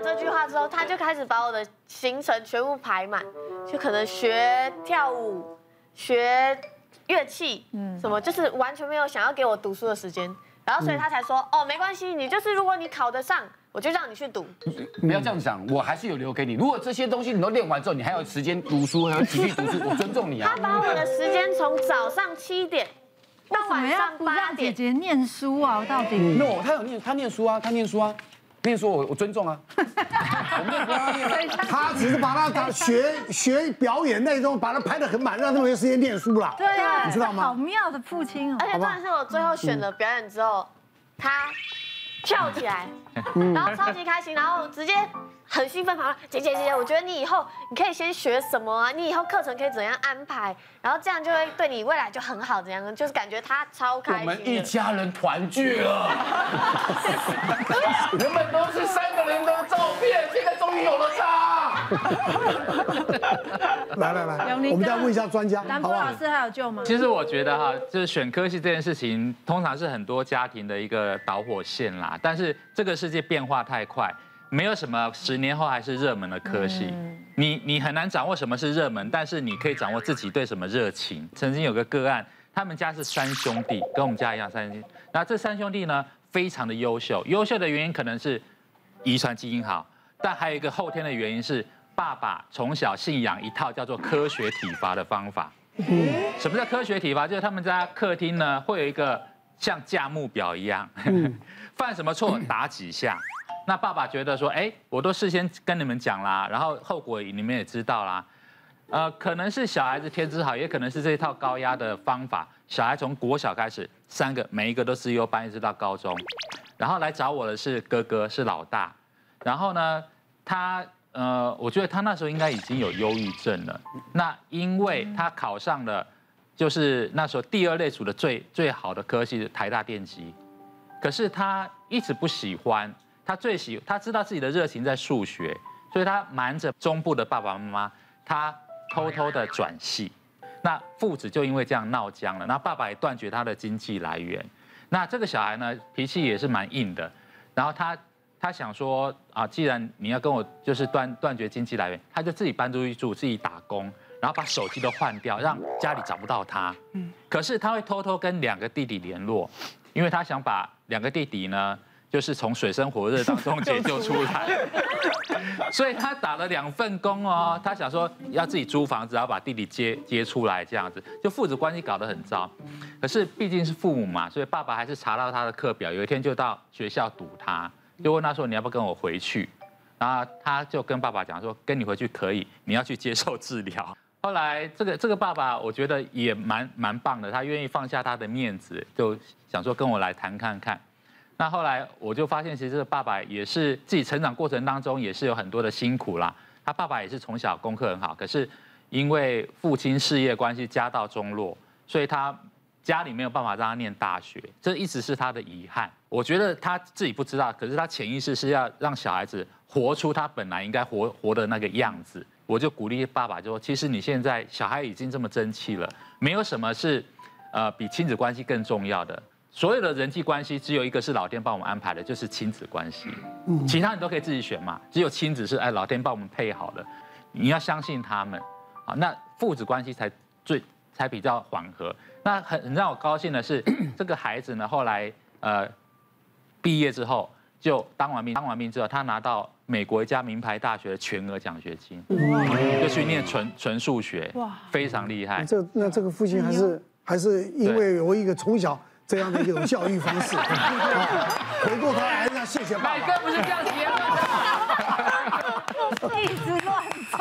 了这句话之后，他就开始把我的行程全部排满，就可能学跳舞、学乐器，嗯，什么就是完全没有想要给我读书的时间。然后所以他才说，哦，没关系，你就是如果你考得上，我就让你去读。不要这样讲，我还是有留给你。如果这些东西你都练完之后，你还有时间读书，还有继续读书，我尊重你啊。他把我的时间从早上七点到晚上八点，姐姐念书啊，到底？no，他有念，他念书啊，他念书啊。念书我我尊重啊。他只是把他当学学表演那种，把他拍的很满，让他没有时间念书了。对啊，你知道吗？好妙的父亲哦。而且当然是我最后选了表演之后，他跳起来，然后超级开心，然后直接。很兴奋，跑了，姐姐姐姐，我觉得你以后你可以先学什么啊？你以后课程可以怎样安排？然后这样就会对你未来就很好，怎样就是感觉他超开心。我们一家人团聚了，原本来来来，我们再问一下专家，南波老师还有救吗？其实我觉得哈，就是选科系这件事情，通常是很多家庭的一个导火线啦。但是这个世界变化太快。没有什么十年后还是热门的科系，你你很难掌握什么是热门，但是你可以掌握自己对什么热情。曾经有个个案，他们家是三兄弟，跟我们家一样三兄弟。那这三兄弟呢，非常的优秀，优秀的原因可能是遗传基因好，但还有一个后天的原因是爸爸从小信仰一套叫做科学体罚的方法。什么叫科学体罚？就是他们家客厅呢会有一个像价目表一样，犯什么错打几下。那爸爸觉得说，哎，我都事先跟你们讲啦，然后后果你们也知道啦，呃，可能是小孩子天资好，也可能是这一套高压的方法。小孩从国小开始，三个每一个都是优班，一直到高中，然后来找我的是哥哥，是老大。然后呢，他呃，我觉得他那时候应该已经有忧郁症了。那因为他考上了，就是那时候第二类组的最最好的科系，台大电机，可是他一直不喜欢。他最喜，他知道自己的热情在数学，所以他瞒着中部的爸爸妈妈，他偷偷的转系。那父子就因为这样闹僵了，那爸爸也断绝他的经济来源。那这个小孩呢，脾气也是蛮硬的。然后他他想说啊，既然你要跟我就是断断绝经济来源，他就自己搬出去住，自己打工，然后把手机都换掉，让家里找不到他。嗯。可是他会偷偷跟两个弟弟联络，因为他想把两个弟弟呢。就是从水深火热当中解救出来，所以他打了两份工哦。他想说要自己租房子，然后把弟弟接接出来，这样子就父子关系搞得很糟。可是毕竟是父母嘛，所以爸爸还是查到他的课表。有一天就到学校堵他，就问他说：“你要不要跟我回去？”然后他就跟爸爸讲说：“跟你回去可以，你要去接受治疗。”后来这个这个爸爸我觉得也蛮蛮棒的，他愿意放下他的面子，就想说跟我来谈看看。那后来我就发现，其实这个爸爸也是自己成长过程当中也是有很多的辛苦啦。他爸爸也是从小功课很好，可是因为父亲事业关系家道中落，所以他家里没有办法让他念大学，这一直是他的遗憾。我觉得他自己不知道，可是他潜意识是要让小孩子活出他本来应该活活的那个样子。我就鼓励爸爸就说：其实你现在小孩已经这么争气了，没有什么是呃比亲子关系更重要的。所有的人际关系，只有一个是老天帮我们安排的，就是亲子关系。其他你都可以自己选嘛，只有亲子是哎老天帮我们配好了，你要相信他们。啊，那父子关系才最才比较缓和。那很很让我高兴的是，这个孩子呢，后来呃毕业之后就当完兵，当完兵之后他拿到美国一家名牌大学的全额奖学金，就去念纯纯数学，哇，非常厉害。这那这个父亲还是还是因为有一个从小。这样的一种教育方式，回过头来要谢谢爸爸。乃哥不是这样结婚的，一直乱说。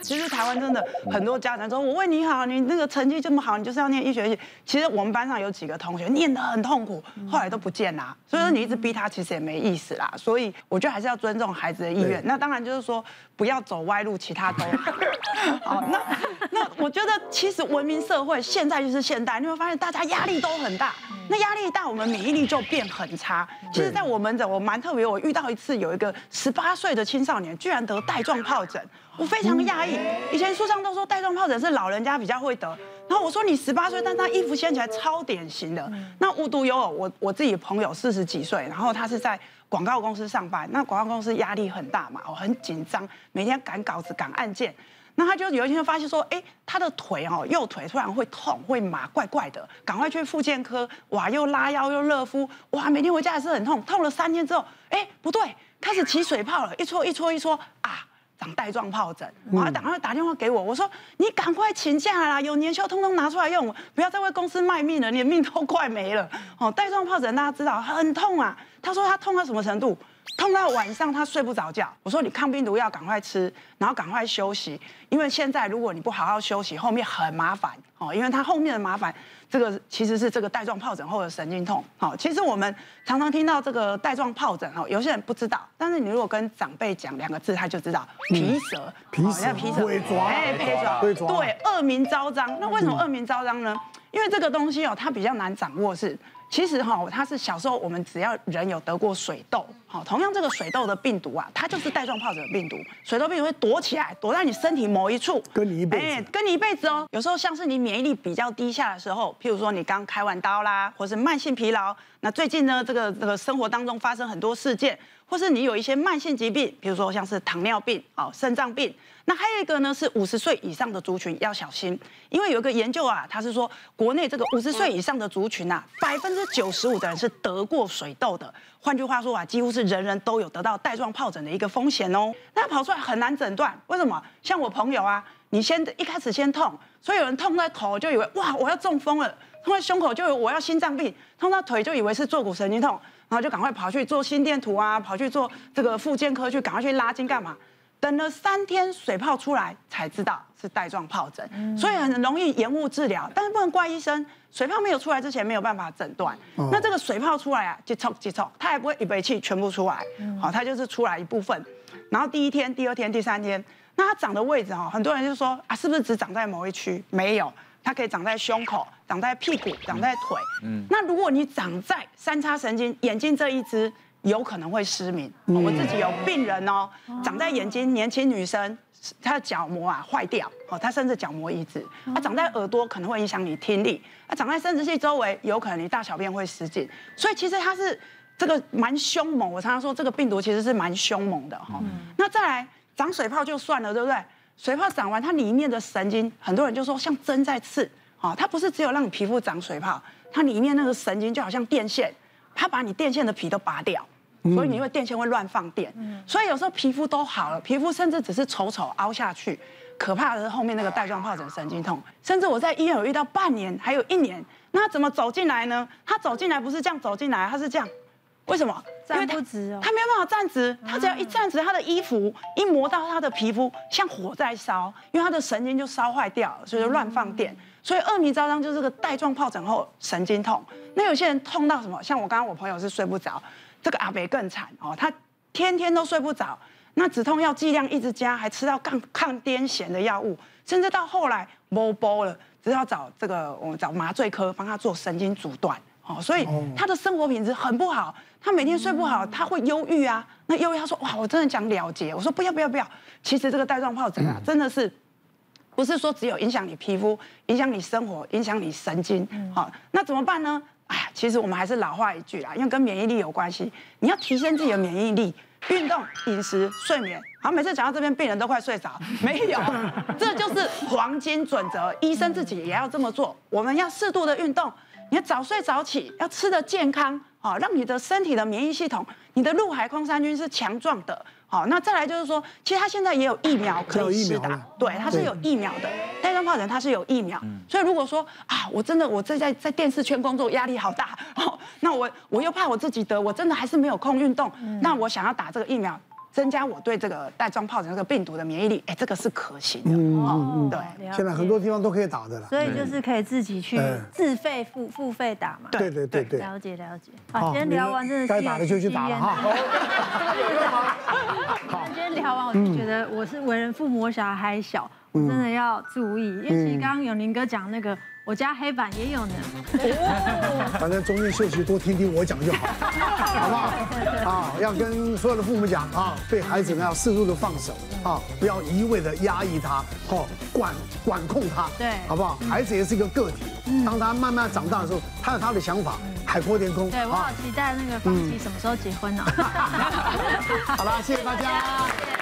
其实台湾真的很多家长说：“我为你好，你那个成绩这么好，你就是要念医学系。”其实我们班上有几个同学念得很痛苦，后来都不见啦。所以说你一直逼他，其实也没意思啦。所以我觉得还是要尊重孩子的意愿。那当然就是说不要走歪路，其他都 好。那那我觉得其实文明社会现在就是现代，你会发现大家压力。都很大，那压力大，我们免疫力就变很差。其实，在我门诊，我蛮特别，我遇到一次有一个十八岁的青少年，居然得带状疱疹，我非常讶异。以前书上都说带状疱疹是老人家比较会得，然后我说你十八岁，但他衣服掀起来超典型的。那无独有偶，我我自己朋友四十几岁，然后他是在广告公司上班，那广告公司压力很大嘛，我，很紧张，每天赶稿子、赶案件。那他就有一天就发现说，哎，他的腿哦，右腿突然会痛、会麻，怪怪的，赶快去复健科，哇，又拉腰又热敷，哇，每天回家还是很痛，痛了三天之后，哎，不对，开始起水泡了，一搓一搓一搓，啊，长带状疱疹，然后赶快打电话给我，我说你赶快请假啦，有年休通通拿出来用，不要再为公司卖命了，你的命都快没了。哦，带状疱疹大家知道很痛啊，他说他痛到什么程度？痛到晚上他睡不着觉，我说你抗病毒药赶快吃，然后赶快休息，因为现在如果你不好好休息，后面很麻烦哦，因为他后面的麻烦，这个其实是这个带状疱疹后的神经痛。好，其实我们常常听到这个带状疱疹哦，有些人不知道，但是你如果跟长辈讲两个字，他就知道皮蛇，皮蛇，皮蛇，哎，皮蛇，对，恶名昭彰。那为什么恶名昭彰呢？因为这个东西哦，它比较难掌握是。其实哈，它是小时候我们只要人有得过水痘，好，同样这个水痘的病毒啊，它就是带状疱疹的病毒。水痘病毒会躲起来，躲在你身体某一处，跟你一辈子，哎，跟你一辈子哦。有时候像是你免疫力比较低下的时候，譬如说你刚开完刀啦，或是慢性疲劳。那最近呢，这个这个生活当中发生很多事件，或是你有一些慢性疾病，比如说像是糖尿病、哦，肾脏病。那还有一个呢，是五十岁以上的族群要小心，因为有一个研究啊，他是说国内这个五十岁以上的族群啊，百分之九十五的人是得过水痘的。换句话说啊，几乎是人人都有得到带状疱疹的一个风险哦。那跑出来很难诊断，为什么？像我朋友啊，你先一开始先痛，所以有人痛在头就以为哇我要中风了，痛在胸口就以为我要心脏病，痛到腿就以为是坐骨神经痛，然后就赶快跑去做心电图啊，跑去做这个复健科去赶快去拉筋干嘛？等了三天，水泡出来才知道是带状疱疹，嗯、所以很容易延误治疗。但是不能怪医生，水泡没有出来之前没有办法诊断。哦、那这个水泡出来啊，急抽急抽，它也不会一口气全部出来，好、它就是出来一部分。然后第一天、第二天、第三天，那它长的位置哈，很多人就说啊，是不是只长在某一区？没有，它可以长在胸口、长在屁股、长在腿。嗯，那如果你长在三叉神经、眼睛这一只。有可能会失明。我自己有病人哦，长在眼睛，年轻女生，她的角膜啊坏掉，哦，她甚至角膜移植。她长在耳朵可能会影响你听力，她长在生殖器周围，有可能你大小便会失禁。所以其实它是这个蛮凶猛。我常常说这个病毒其实是蛮凶猛的哈。那再来长水泡就算了，对不对？水泡长完，它里面的神经，很多人就说像针在刺，哦，它不是只有让你皮肤长水泡，它里面那个神经就好像电线，它把你电线的皮都拔掉。所以你因为电线会乱放电，所以有时候皮肤都好了，皮肤甚至只是丑丑凹下去，可怕的是后面那个带状疱疹神经痛，甚至我在医院有遇到半年，还有一年，那他怎么走进来呢？他走进来不是这样走进来，他是这样，为什么？站不直哦，他没有办法站直，他只要一站直，他的衣服一磨到他的皮肤，像火在烧，因为他的神经就烧坏掉了，所以就乱放电，所以恶名昭彰就是这个带状疱疹后神经痛。那有些人痛到什么？像我刚刚我朋友是睡不着。这个阿北更惨哦，他天天都睡不着，那止痛药剂量一直加，还吃到抗抗癫痫的药物，甚至到后来摸包了，只要找这个我们找麻醉科帮他做神经阻断哦，所以他的生活品质很不好，他每天睡不好，他会忧郁啊。那忧郁他说哇，我真的想了结，我说不要不要不要，其实这个带状疱疹啊，真的是不是说只有影响你皮肤，影响你生活，影响你神经，好，那怎么办呢？哎呀，其实我们还是老话一句啦，因为跟免疫力有关系，你要提升自己的免疫力，运动、饮食、睡眠。好，每次讲到这边，病人都快睡着，没有，这就是黄金准则，医生自己也要这么做。我们要适度的运动，你要早睡早起，要吃的健康，好，让你的身体的免疫系统，你的陆海空三军是强壮的。好，那再来就是说，其实他现在也有疫苗可以施打，对，它是有疫苗的。带状疱疹它是有疫苗，所以如果说啊，我真的我在在在电视圈工作压力好大，哦，那我我又怕我自己得，我真的还是没有空运动，那我想要打这个疫苗。增加我对这个带状疱疹这个病毒的免疫力，哎，这个是可行的。嗯嗯嗯，对，现在很多地方都可以打的了。所以就是可以自己去自费付付费打嘛。对对对对，了解了解。好，今天聊完真的是该打的就去打了哈。好，今天聊完我就觉得我是为人父母，我小孩还小。真的要注意，尤其刚刚永宁哥讲那个。我家黑板也有呢，反正中间休息多听听我讲就好，好不好？啊，要跟所有的父母讲啊，对孩子呢要适度的放手啊，不要一味的压抑他，哦，管管控他，对，好不好？孩子也是一个个体，当他慢慢长大的时候，他有他的想法，海阔天空。对，我好期待那个方琦什么时候结婚呢？好了，谢谢大家。